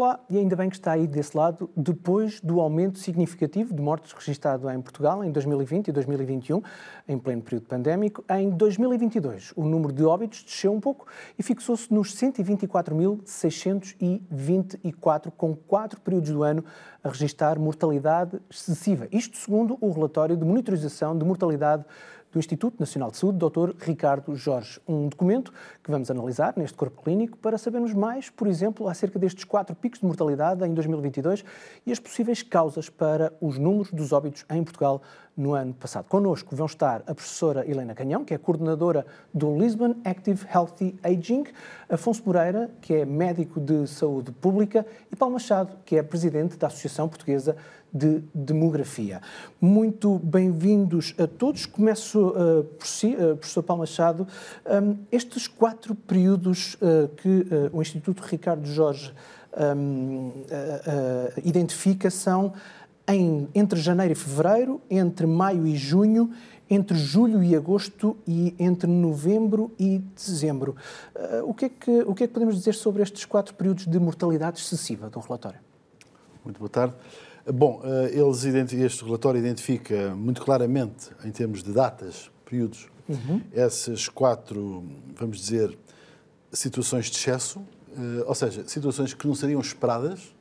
Olá, e ainda bem que está aí desse lado, depois do aumento significativo de mortes registado em Portugal em 2020 e 2021, em pleno período pandémico, em 2022 o número de óbitos desceu um pouco e fixou-se nos 124.624, com quatro períodos do ano a registrar mortalidade excessiva. Isto segundo o relatório de monitorização de mortalidade do Instituto Nacional de Saúde, Dr. Ricardo Jorge. Um documento que vamos analisar neste corpo clínico para sabermos mais, por exemplo, acerca destes quatro picos de mortalidade em 2022 e as possíveis causas para os números dos óbitos em Portugal no ano passado. Connosco vão estar a professora Helena Canhão, que é coordenadora do Lisbon Active Healthy Aging, Afonso Moreira, que é médico de saúde pública, e Paulo Machado, que é presidente da Associação Portuguesa de Demografia. Muito bem-vindos a todos. Começo uh, por si, uh, professor Paulo Machado. Um, estes quatro períodos uh, que o Instituto Ricardo Jorge um, identifica são em, entre janeiro e fevereiro, entre maio e junho, entre julho e agosto e entre novembro e dezembro. Uh, o, que é que, o que é que podemos dizer sobre estes quatro períodos de mortalidade excessiva do relatório? Muito boa tarde. Bom, eh, eles este relatório identifica muito claramente, em termos de datas, períodos, uhum. essas quatro, vamos dizer, situações de excesso, eh, ou seja, situações que não seriam esperadas,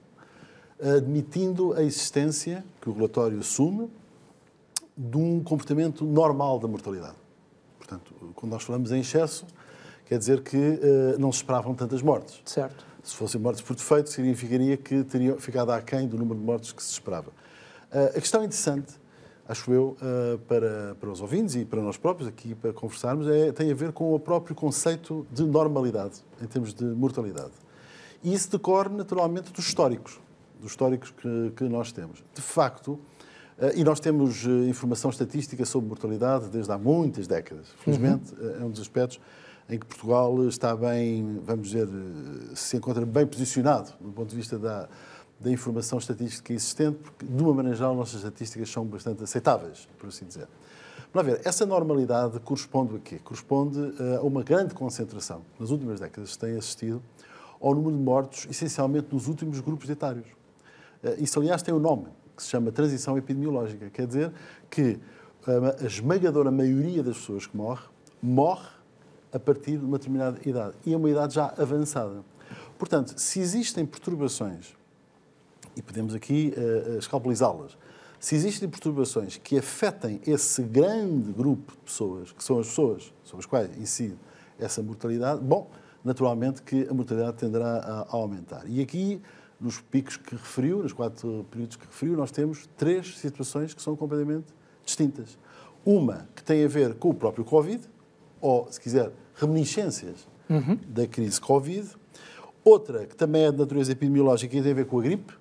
admitindo a existência, que o relatório assume, de um comportamento normal da mortalidade. Portanto, quando nós falamos em excesso, quer dizer que uh, não se esperavam tantas mortes. Certo. Se fossem mortes por defeito, significaria que teriam ficado aquém do número de mortes que se esperava. Uh, a questão interessante, acho eu, uh, para, para os ouvintes e para nós próprios aqui para conversarmos, é, tem a ver com o próprio conceito de normalidade, em termos de mortalidade. E isso decorre naturalmente dos históricos, dos históricos que, que nós temos. De facto, uh, e nós temos informação estatística sobre mortalidade desde há muitas décadas. Felizmente, uhum. é um dos aspectos em que Portugal está bem, vamos dizer, se encontra bem posicionado do ponto de vista da, da informação estatística existente, porque, de uma maneira geral, nossas estatísticas são bastante aceitáveis, por assim dizer. Vamos ver, essa normalidade corresponde a quê? Corresponde a uma grande concentração, nas últimas décadas, se tem assistido ao número de mortos, essencialmente nos últimos grupos etários. Eh, isso, aliás, tem um nome, que se chama transição epidemiológica. Quer dizer que a esmagadora maioria das pessoas que morre, morre a partir de uma determinada idade. E é uma idade já avançada. Portanto, se existem perturbações, e podemos aqui uh, escalpelizá-las, se existem perturbações que afetem esse grande grupo de pessoas, que são as pessoas sobre as quais incide essa mortalidade, bom, naturalmente que a mortalidade tenderá a, a aumentar. E aqui, nos picos que referiu, nos quatro períodos que referiu, nós temos três situações que são completamente distintas. Uma que tem a ver com o próprio Covid, ou, se quiser, reminiscências uhum. da crise Covid. Outra, que também é de natureza epidemiológica e tem a ver com a gripe,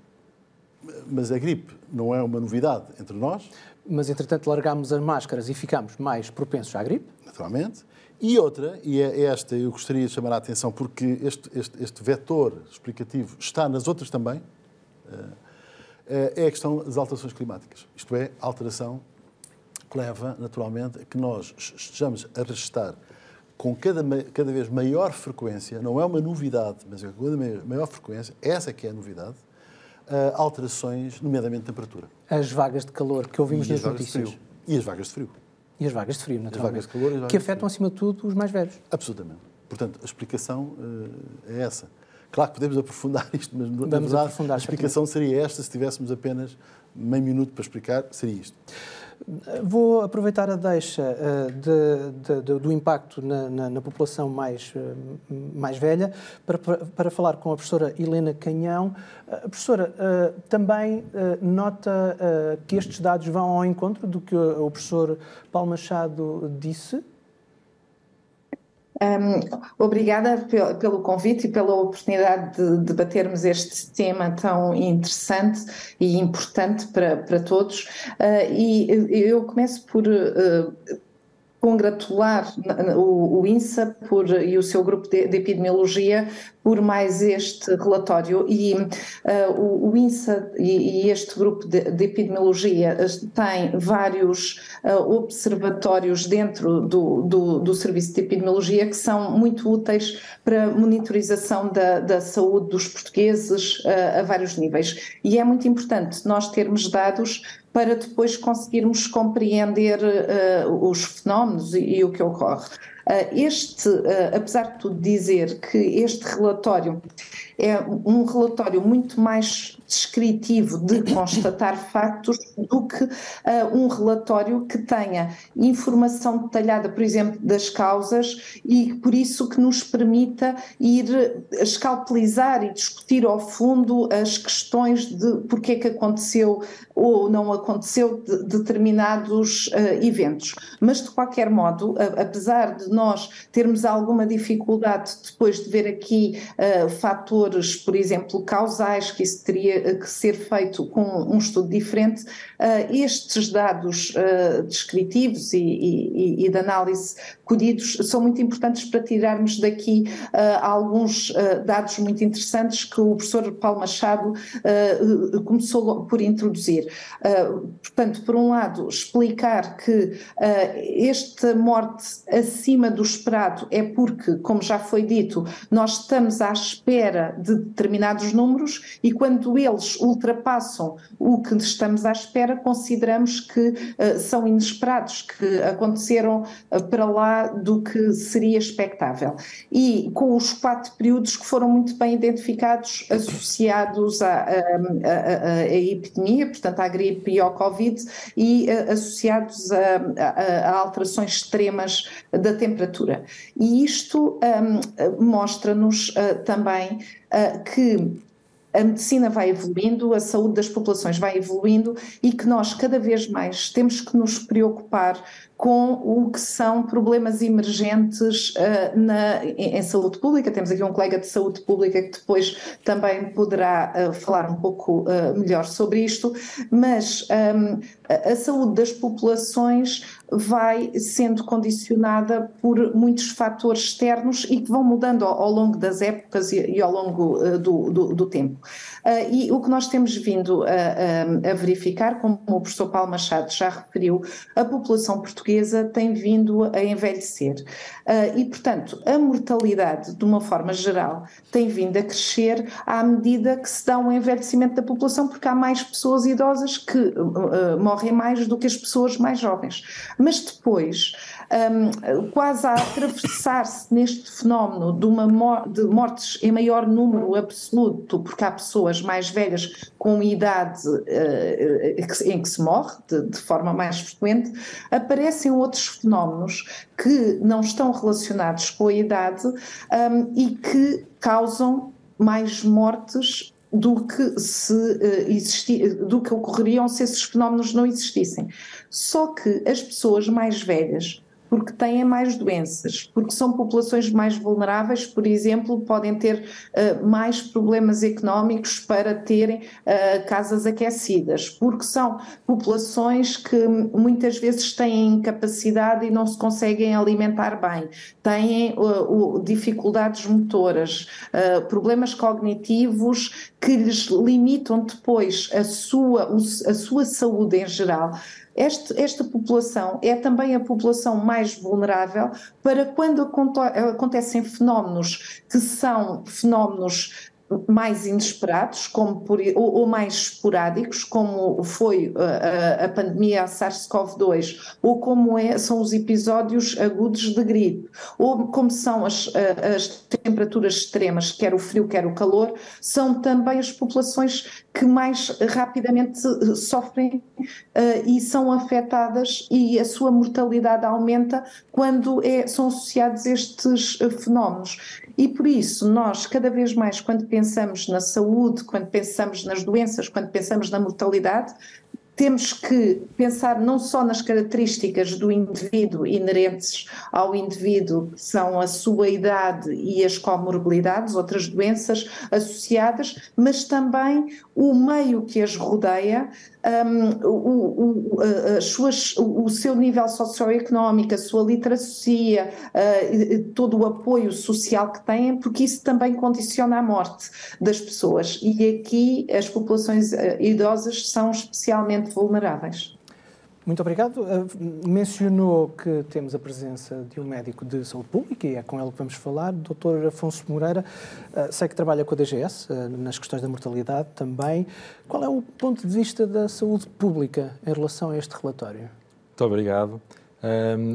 mas a gripe não é uma novidade entre nós. Mas, entretanto, largámos as máscaras e ficámos mais propensos à gripe. Naturalmente. E outra, e é esta eu gostaria de chamar a atenção, porque este, este, este vetor explicativo está nas outras também, eh, é a questão das alterações climáticas. Isto é, alteração que leva, naturalmente, a que nós estejamos a registrar com cada, cada vez maior frequência, não é uma novidade, mas é com cada maior frequência, essa que é a novidade, uh, alterações, nomeadamente de temperatura. As vagas de calor que ouvimos nas notícias. E as vagas de frio. E as vagas de frio, naturalmente. De calor, que afetam, acima de tudo, os mais velhos. Absolutamente. Portanto, a explicação uh, é essa. Claro que podemos aprofundar isto, mas Vamos na verdade a explicação seria esta, se tivéssemos apenas meio minuto para explicar, seria isto. Vou aproveitar a deixa uh, de, de, de, do impacto na, na, na população mais, uh, mais velha para, para, falar com a professora Helena Canhão. Uh, professora, também nota que estes dados vão ao encontro do que o professor Paulo Machado disse? Um, obrigada pelo convite e pela oportunidade de debatermos este tema tão interessante e importante para, para todos. Uh, e eu começo por uh, congratular o, INSA por, e o seu grupo de, de epidemiologia por mais este relatório. E uh, o, o, INSA e, e este grupo de, de, epidemiologia tem vários uh, observatórios dentro do, do, do, serviço de epidemiologia que são muito úteis para monitorização da, da saúde dos portugueses uh, a vários níveis. E é muito importante nós termos dados para depois conseguirmos compreender uh, os fenómenos e, e, o que ocorre. Uh, este, uh, apesar de tudo dizer que este relatório é um relatório muito mais descritivo de constatar factos do que uh, um relatório que tenha informação detalhada, por exemplo, das causas e por isso que nos permita ir escalpelizar e discutir ao fundo as questões de porque é que aconteceu ou não aconteceu de determinados uh, eventos. Mas, de qualquer modo, a, apesar de nós termos alguma dificuldade depois de ver aqui uh, fatores, por exemplo, causais, que isso teria que ser feito com um estudo diferente, uh, estes dados descritivos e, e, e, de análise colhidos são muito importantes para tirarmos daqui alguns dados muito interessantes que o professor Paulo Machado começou por introduzir. Portanto, por um lado, explicar que esta morte acima do esperado é porque, como já foi dito, nós estamos à espera de determinados números e quando eles ultrapassam o que estamos à espera, consideramos que uh, são inesperados, que aconteceram para lá do que seria expectável. E com os quatro períodos que foram muito bem identificados, associados à, epidemia, portanto, à gripe e ao Covid, e uh, associados a, a, a, alterações extremas da temperatura. E isto um, mostra-nos uh, também uh, que a medicina vai evoluindo, a saúde das populações vai evoluindo e que nós cada vez mais temos que nos preocupar com o que são problemas emergentes uh, na, em, em, saúde pública. Temos aqui um colega de saúde pública que depois também poderá uh, falar um pouco uh, melhor sobre isto, mas um, a, a saúde das populações vai sendo condicionada por muitos fatores externos e que vão mudando ao, ao longo das épocas e, e ao longo do, do, do, tempo. e o que nós temos vindo a, a, a verificar, como o professor Paulo Machado já referiu, a população portuguesa portuguesa tem vindo a envelhecer. Uh, e, portanto, a mortalidade, de uma forma geral, tem vindo a crescer à medida que se dá um envelhecimento da população, porque há mais pessoas idosas que uh, morrem mais do que as pessoas mais jovens. Mas depois um, quase a atravessar-se neste fenómeno de, uma de mortes em maior número absoluto, porque há pessoas mais velhas com idade uh, em que se morre de, de forma mais frequente, aparecem outros fenómenos que não estão relacionados com a idade um, e que causam mais mortes do que se uh, existi, do que ocorreriam se esses fenómenos não existissem. Só que as pessoas mais velhas porque têm mais doenças, porque são populações mais vulneráveis, por exemplo, podem ter uh, mais problemas económicos para terem uh, casas aquecidas, porque são populações que muitas vezes têm incapacidade e não se conseguem alimentar bem, têm uh, dificuldades motoras, problemas cognitivos que lhes limitam depois a sua, a sua saúde em geral. Este, esta população é também a população mais vulnerável para quando acontecem fenómenos que são fenómenos mais inesperados como por, ou, ou, mais esporádicos, como foi a, a pandemia SARS-CoV-2, ou como é, são os episódios agudos de gripe, ou como são as, as temperaturas extremas, quer o frio, quer o calor, são também as populações que mais rapidamente sofrem uh, e são afetadas e a sua mortalidade aumenta quando é, são associados estes uh, fenómenos. E por isso, nós, cada vez mais, quando pensamos na saúde, quando pensamos nas doenças, quando pensamos na mortalidade, temos que pensar não só nas características do indivíduo inerentes ao indivíduo, que são a sua idade e as comorbilidades, outras doenças associadas, mas também o meio que as rodeia um, o, o, as suas, o seu nível socioeconómico, a sua literacia, uh, todo o apoio social que têm, porque isso também condiciona a morte das pessoas. E aqui as populações uh, idosas são especialmente vulneráveis. Muito obrigado. Uh, mencionou que temos a presença de um médico de saúde pública e é com ele que vamos falar, Dr. Afonso Moreira. Uh, sei que trabalha com a DGS uh, nas questões da mortalidade também. Qual é o ponto de vista da saúde pública em relação a este relatório? Muito obrigado.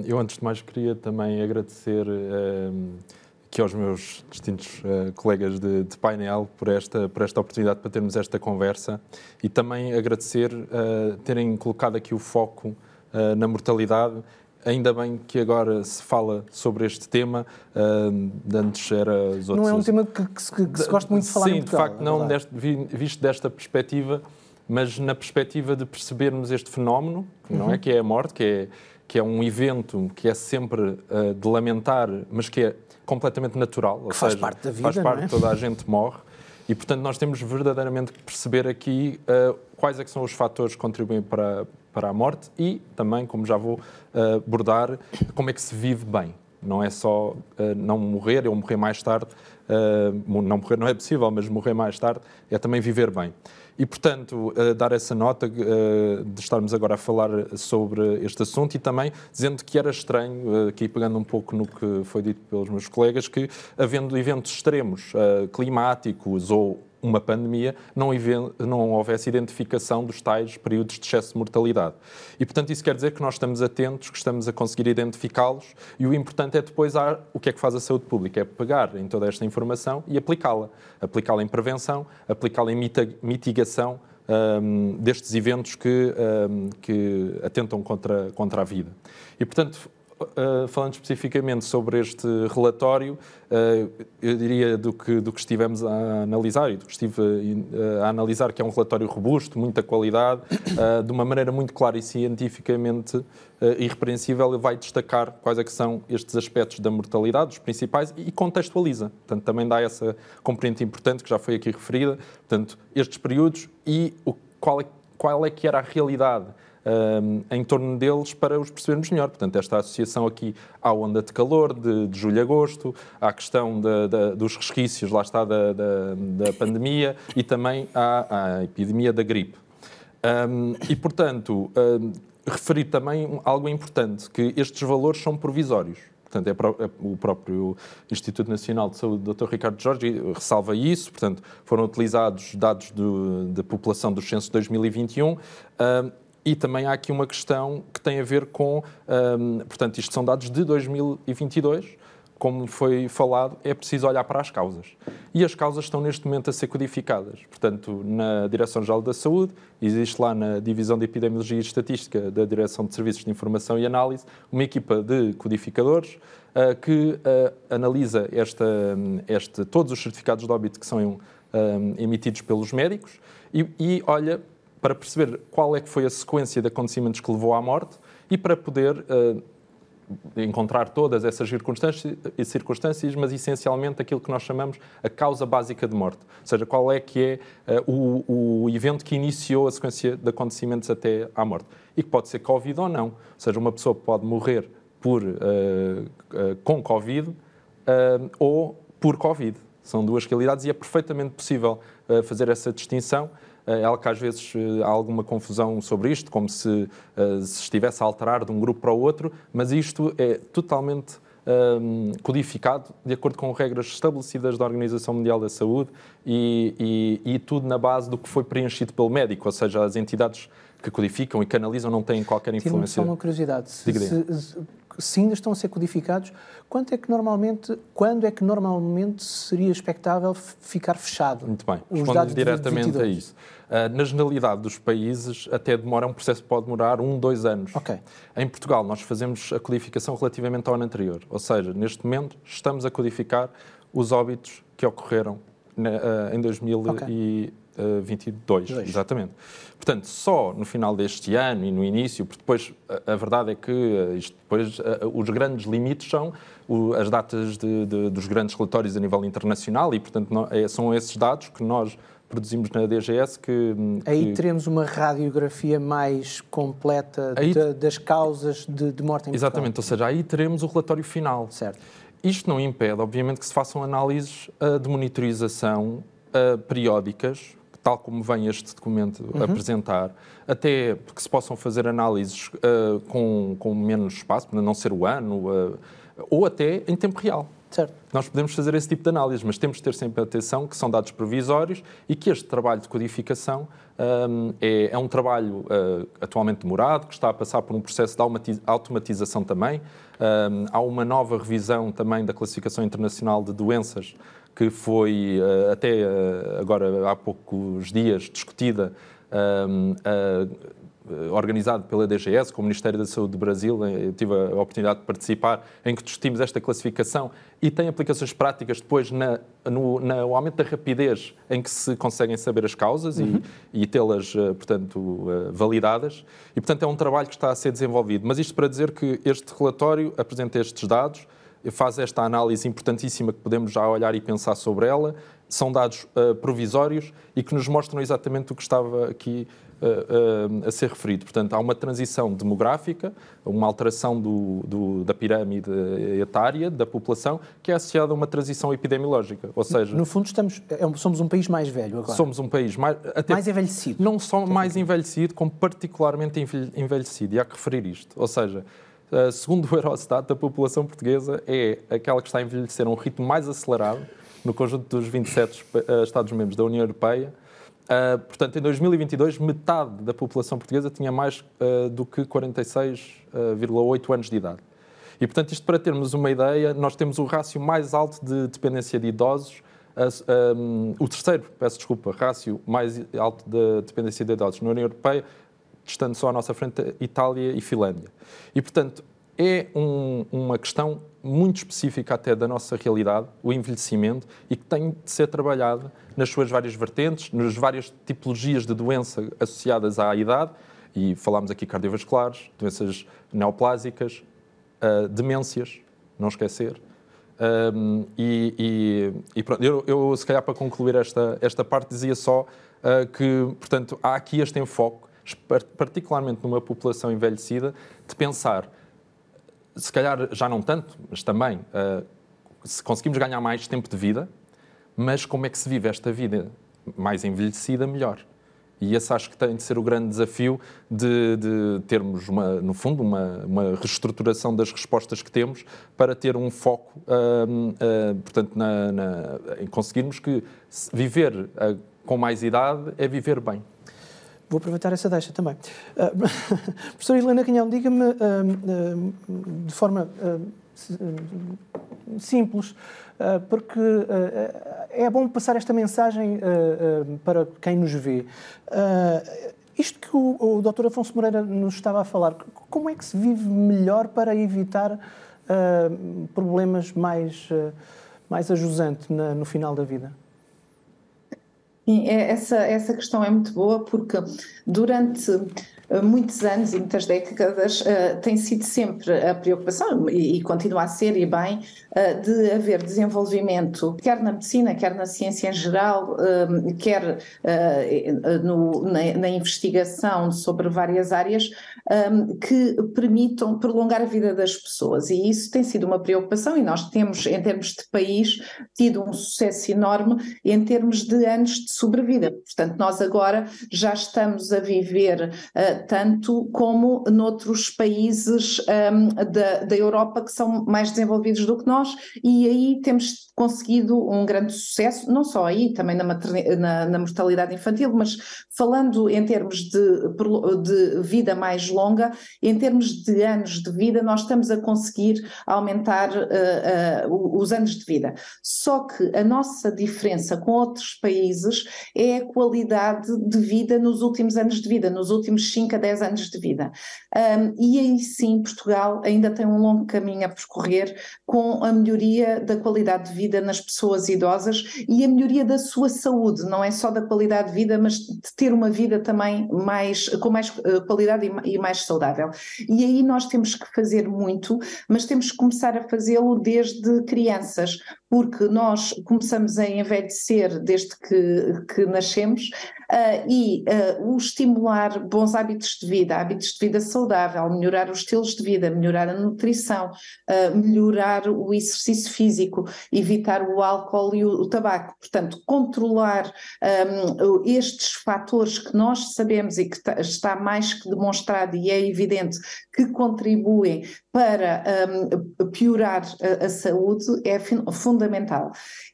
eu, antes de mais, queria também agradecer aqui aos meus distintos uh, colegas de, de, painel por esta, por esta oportunidade para termos esta conversa e também agradecer uh, terem colocado aqui o foco uh, na mortalidade. Ainda bem que agora se fala sobre este tema, antes era os outros. Não é um tema que, que, se, que se gosta muito de falar Sim, em Portugal, de facto, não deste, visto desta perspectiva, mas na perspectiva de percebermos este fenómeno, uhum. não é? Que é a morte, que é, que é um evento que é sempre de lamentar, mas que é completamente natural. Que faz seja, parte da vida, Faz parte, é? toda a gente morre. E, portanto, nós temos verdadeiramente que perceber aqui uh, quais é são os fatores que contribuem para, para a morte e também, como já vou uh, abordar, como é que se vive bem. Não é só uh, não morrer ou morrer mais tarde, não morrer não é possível, mas morrer mais tarde é também viver bem. E, portanto, uh, dar essa nota uh, de estarmos agora a falar sobre este assunto e também dizendo que era estranho, uh, aqui pegando um pouco no que foi dito pelos meus colegas, que havendo eventos extremos climáticos ou uma pandemia, não, não houvesse identificação dos tais períodos de excesso de mortalidade. E, portanto, isso quer dizer que nós estamos atentos, que estamos a conseguir identificá-los e o importante é depois há, o que é que faz a saúde pública? É pegar em toda esta informação e aplicá-la. Aplicá-la em prevenção, aplicá-la em mitigação um, destes eventos que, um, que atentam contra, contra a vida. E, portanto, Uh, falando especificamente sobre este relatório, uh, eu diria do que, do que estivemos a analisar e do que estive uh, a analisar, que é um relatório robusto, muita qualidade, de uma maneira muito clara e cientificamente irrepreensível, vai destacar quais é que são estes aspectos da mortalidade, os principais, e contextualiza. Portanto, também dá essa componente importante que já foi aqui referida, portanto, estes períodos e o, qual, é, qual é que era a realidade um, em torno deles para os percebermos melhor. Portanto, esta associação aqui à onda de calor de, de julho a agosto, à questão dos resquícios, lá está, da, da, pandemia e também à, à epidemia da gripe. Um, e, portanto, um, referir também algo importante, que estes valores são provisórios. Portanto, é, é o próprio Instituto Nacional de Saúde, Dr. Ricardo Jorge, ressalva isso. Portanto, foram utilizados dados da população dos censos de 2021. E também há aqui uma questão que tem a ver com, um, portanto, isto são dados de 2022, como foi falado, é preciso olhar para as causas. E as causas estão neste momento a ser codificadas. Portanto, na Direção-Geral da Saúde, existe lá na Divisão de Epidemiologia e Estatística da Direção de Serviços de Informação e Análise uma equipa de codificadores uh, que uh, analisa esta, este, todos os certificados de óbito que são um, emitidos pelos médicos e, e olha para perceber qual é que foi a sequência de acontecimentos que levou à morte e para poder uh, encontrar todas essas circunstâncias, circunstâncias, mas essencialmente aquilo que nós chamamos a causa básica de morte. Ou seja, qual é que é uh, o, o, evento que iniciou a sequência de acontecimentos até à morte. E que pode ser Covid ou não. Ou seja, uma pessoa pode morrer por, uh, com Covid ou por Covid. São duas realidades e é perfeitamente possível fazer essa distinção é algo que às vezes eh, há alguma confusão sobre isto, como se, eh, se estivesse a alterar de um grupo para o outro, mas isto é totalmente um, ehm, codificado de acordo com regras estabelecidas da Organização Mundial da Saúde e, e, e, tudo na base do que foi preenchido pelo médico, ou seja, as entidades que codificam e canalizam não têm qualquer influência. Só uma curiosidade. Se, se, se, ainda estão a ser codificados, quanto é que normalmente, quando é que normalmente seria expectável ficar fechado? Muito bem, respondendo diretamente a isso. Uh, na generalidade dos países, até demora, um processo pode demorar um, dois anos. Okay. Em Portugal, nós fazemos a codificação relativamente ao ano anterior. Ou seja, neste momento, estamos a codificar os óbitos que ocorreram na, uh, em 2022. Okay. 22, Dois. exatamente. Portanto, só no final deste ano e no início, porque depois a, a verdade é que eh, isto, depois a, os grandes limites são o, as datas de, de, dos grandes relatórios a nível internacional e, portanto, não, é, são esses dados que nós produzimos na DGS que... Aí que... teremos uma radiografia mais completa aí... de, das causas de, de morte em Exatamente, Portugal. ou seja, aí teremos o relatório final. Certo. Isto não impede, obviamente, que se façam análises uh, de monitorização uh, periódicas, tal como vem este documento uhum. apresentar, até que se possam fazer análises uh, com, com menos espaço, para não ser o ano, ou até em tempo real. Certo. Nós podemos fazer esse tipo de análise, mas temos de ter sempre atenção que são dados provisórios e que este trabalho de codificação um, é, é, um trabalho uh, atualmente demorado, que está a passar por um processo de automatização também. Um, há uma nova revisão também da classificação internacional de doenças que foi uh, até uh, agora há poucos dias discutida. Um, eh, organizado pela DGS, com o Ministério da Saúde do Brasil, eh, eu tive a oportunidade de participar, em que discutimos esta classificação e tem aplicações práticas depois na, no, no aumento da rapidez em que se conseguem saber as causas uhum. e, e tê-las, eh, portanto, validadas. E, portanto, é um trabalho que está a ser desenvolvido. Mas isto para dizer que este relatório apresenta estes dados, faz esta análise importantíssima que podemos já olhar e pensar sobre ela. São dados uh, provisórios e que nos mostram exatamente o que estava aqui a, a, ser referido. Portanto, há uma transição demográfica, uma alteração do, do, da pirâmide etária da população, que é associada a uma transição epidemiológica. Ou seja, no fundo, estamos, é somos um país mais velho agora. Somos um país mais, até, mais envelhecido. Não só mais envelhecido, como particularmente envelhecido. E há que referir isto. Ou seja, segundo o Eurostat, a população portuguesa é aquela que está a envelhecer a um ritmo mais acelerado no conjunto dos 27 eh, Estados-membros da União Europeia Uh, portanto, em 2022, metade da população portuguesa tinha mais uh, do que 46,8 anos de idade. E, portanto, isto para termos uma ideia, nós temos o rácio mais alto de dependência de idosos, o terceiro, peço desculpa, rácio mais alto de dependência de idosos na União Europeia, estando só à nossa frente Itália e Finlândia. E, portanto, é um, uma questão muito específica até da nossa realidade, o envelhecimento, e que tem de ser trabalhada nas suas várias vertentes, nas várias tipologias de doença associadas à idade, e falámos aqui cardiovasculares, doenças neoplásicas, uh, demências, não esquecer. Um, e, e, e, pronto, eu, eu, se calhar para concluir esta, esta parte dizia só uh, que, portanto, há aqui este enfoque, particularmente numa população envelhecida, de pensar, se calhar já não tanto, mas também, uh, se conseguimos ganhar mais tempo de vida, mas como é que se vive esta vida mais envelhecida, melhor. E esse acho que tem de ser o grande desafio de, de termos, uma, no fundo, uma, uma, reestruturação das respostas que temos para ter um foco, uh, uh, portanto, na, na, em conseguirmos que viver com mais idade é viver bem. Vou aproveitar essa deixa também. professora Helena Canhão, diga-me de forma simples, porque é bom passar esta mensagem para quem nos vê. Isto que o, o Dr. Afonso Moreira nos estava a falar, como é que se vive melhor para evitar problemas mais, mais ajusantes no final da vida? Sim, é, essa, essa questão é muito boa porque durante muitos anos e muitas décadas uh, tem sido sempre a preocupação, e, e, continua a ser, e bem, uh, de haver desenvolvimento, quer na medicina, quer na ciência em geral, uh, quer no, na, na, investigação sobre várias áreas, um, que permitam prolongar a vida das pessoas. E isso tem sido uma preocupação, e nós temos, em termos de país, tido um sucesso enorme em termos de anos de sobrevida. Portanto, nós agora já estamos a viver tanto como noutros países um, da, da Europa que são mais desenvolvidos do que nós, e aí temos conseguido um grande sucesso, não só aí, também na, na, na mortalidade infantil, mas falando em termos de, de vida mais longa, em termos de anos de vida, nós estamos a conseguir aumentar uh, uh, os anos de vida. Só que a nossa diferença com outros países é a qualidade de vida nos últimos anos de vida, nos últimos 5 a 10 anos de vida. Um, e aí sim, Portugal ainda tem um longo caminho a percorrer com a melhoria da qualidade de vida nas pessoas idosas e a melhoria da sua saúde, não é só da qualidade de vida, mas de ter uma vida também mais, com mais uh, qualidade e mais saudável. E aí nós temos que fazer muito, mas temos que começar a fazê-lo desde crianças, porque nós começamos a envelhecer desde que, que nascemos uh, e uh, o estimular bons hábitos de vida, hábitos de vida saudável, melhorar os estilos de vida, melhorar a nutrição, uh, melhorar o exercício físico, evitar o álcool e o, o tabaco. Portanto, controlar um, estes fatores que nós sabemos e que está mais que demonstrado e é evidente que contribuem para um, piorar a, a, saúde é fundamental.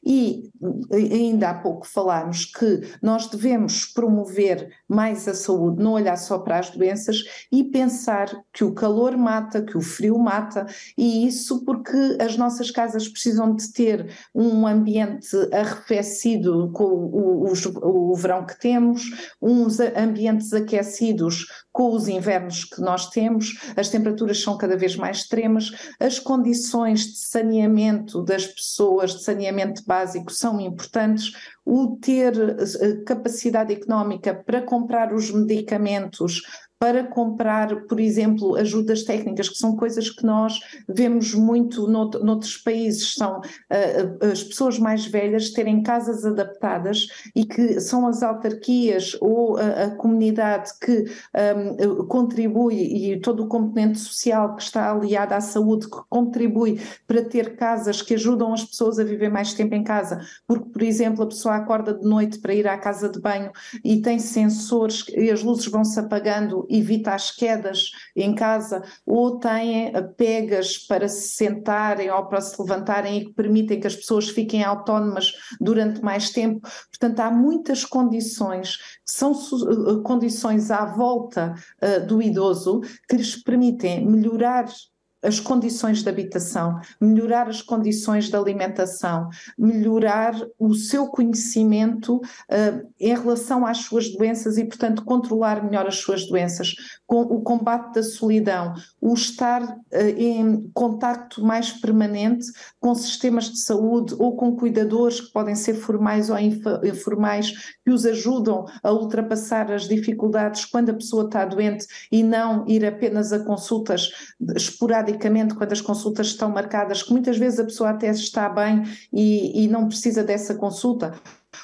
E ainda há pouco falámos que nós devemos promover mais a saúde, não olhar só para as doenças e pensar que o calor mata, que o frio mata, e isso porque as nossas casas precisam de ter um ambiente arrefecido com o, o, o verão que temos, uns ambientes aquecidos com os invernos que nós temos, as temperaturas são cada vez mais extremas, as condições de saneamento das pessoas, de saneamento básico, são importantes, o ter eh, capacidade económica para comprar os medicamentos, para comprar, por exemplo, ajudas técnicas, que são coisas que nós vemos muito nout noutros países, são uh, as pessoas mais velhas terem casas adaptadas e que são as autarquias ou a, a comunidade que um, contribui e todo o componente social que está aliado à saúde que contribui para ter casas que ajudam as pessoas a viver mais tempo em casa, porque, por exemplo, a pessoa acorda de noite para ir à casa de banho e tem sensores e as luzes vão se apagando evita as quedas em casa, ou têm pegas para se sentarem ou para se levantarem e que permitem que as pessoas fiquem autónomas durante mais tempo. Portanto, há muitas condições, são eh, condições à volta uh, do idoso que lhes permitem melhorar as condições de habitação, melhorar as condições de alimentação, melhorar o seu conhecimento uh, em relação às suas doenças e, portanto, controlar melhor as suas doenças, com o combate da solidão, o estar uh, em contacto mais permanente com sistemas de saúde ou com cuidadores que podem ser formais ou informais, que os ajudam a ultrapassar as dificuldades quando a pessoa está doente e não ir apenas a consultas esporadicamente quando as consultas estão marcadas, que muitas vezes a pessoa até está bem e, e não precisa dessa consulta.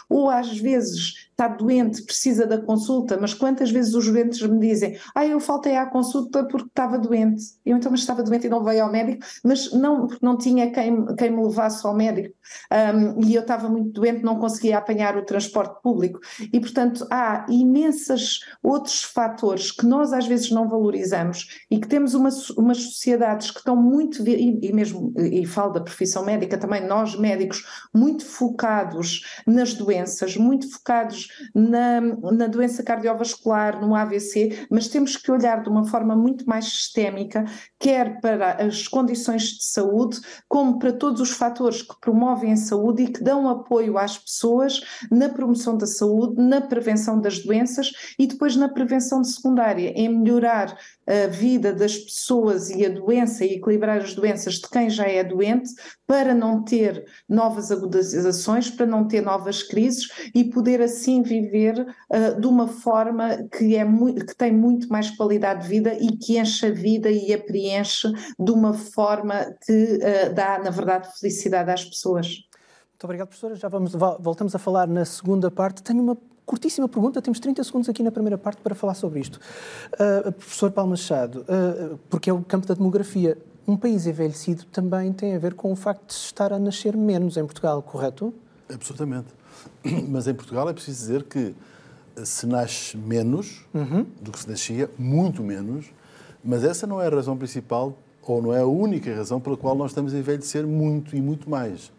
Ou às vezes está doente, precisa da consulta, mas quantas vezes os doentes me dizem, ah, eu faltei à consulta porque estava doente. Eu então, mas estava doente e não veio ao médico, mas não, porque não tinha quem, quem me levasse ao médico. Um, e eu estava muito doente, não conseguia apanhar o transporte público. E, portanto, há imensas outros fatores que nós às vezes não valorizamos e que temos uma, umas sociedades que estão muito, e, e mesmo, e falo da profissão médica também, nós médicos, muito focados nas doenças, muito focados na, na doença cardiovascular, no AVC, mas temos que olhar de uma forma muito mais sistémica, quer para as condições de saúde, como para todos os fatores que promovem a saúde e que dão apoio às pessoas na promoção da saúde, na prevenção das doenças e depois na prevenção secundária, em melhorar a vida das pessoas e a doença e equilibrar as doenças de quem já é doente para não ter novas agudizações, para não ter novas crises e poder assim viver uh, de uma forma que, é que tem muito mais qualidade de vida e que enche a vida e a preenche de uma forma que uh, dá, na verdade, felicidade às pessoas. Muito obrigado, professora. Já vamos, voltamos a falar na segunda parte. Tenho uma curtíssima pergunta, temos 30 segundos aqui na primeira parte para falar sobre isto. Uh, professor Paulo Machado, uh, porque é o campo da demografia, um país envelhecido também tem a ver com o facto de se estar a nascer menos em Portugal, correto? Absolutamente. Mas em Portugal é preciso dizer que se nasce menos uhum. do que se nascia, muito menos, mas essa não é a razão principal ou não é a única razão pela qual nós estamos a envelhecer muito e muito mais.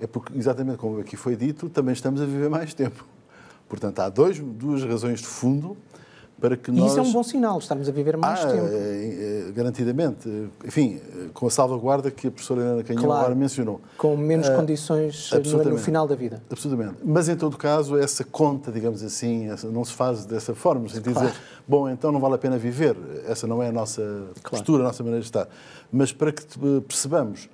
É porque, exatamente como aqui foi dito, também estamos a viver mais tempo. Portanto, há dois, duas razões de fundo para que nós... E isso é um bom sinal, estarmos a viver mais ah, tempo. É, é, garantidamente. Enfim, com a salvaguarda que a professora Helena Canhão claro, agora mencionou. Com menos uh, condições no, no, final da vida. Absolutamente. Mas, em todo caso, essa conta, digamos assim, não se faz dessa forma. Sem claro. dizer, bom, então não vale a pena viver. Essa não é a nossa claro. postura, a nossa maneira de estar. Mas para que percebamos,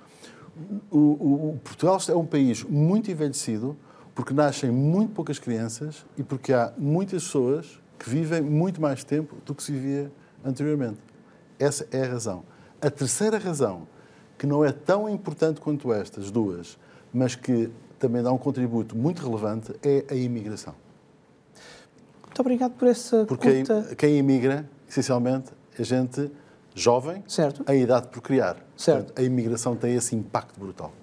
o, o, o Portugal é um país muito envelhecido, porque nascem muito poucas crianças e porque há muitas pessoas que vivem muito mais tempo do que se vivia anteriormente. Essa é a razão. A terceira razão, que não é tão importante quanto estas duas, mas que também dá um contributo muito relevante, é a imigração. Muito obrigado por essa Porque curta... quem imigra, essencialmente, é gente jovem, Certo. em idade de procriar. Certo. Portanto, a imigração tem esse impacto brutal.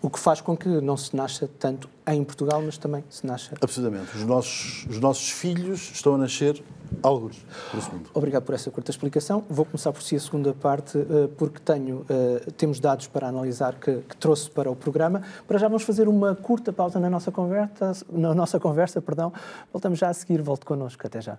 O que faz com que não se nasça tanto em Portugal, mas também se nasça. Absolutamente. Os nossos, os nossos filhos estão a nascer alguns por esse mundo. Obrigado por essa curta explicação. Vou começar por si a segunda parte, eh, porque tenho, eh, temos dados para analisar que, que trouxe para o programa. Para já vamos fazer uma curta pausa na nossa conversa, na nossa conversa, perdão. Voltamos já a seguir. Volte connosco. Até já.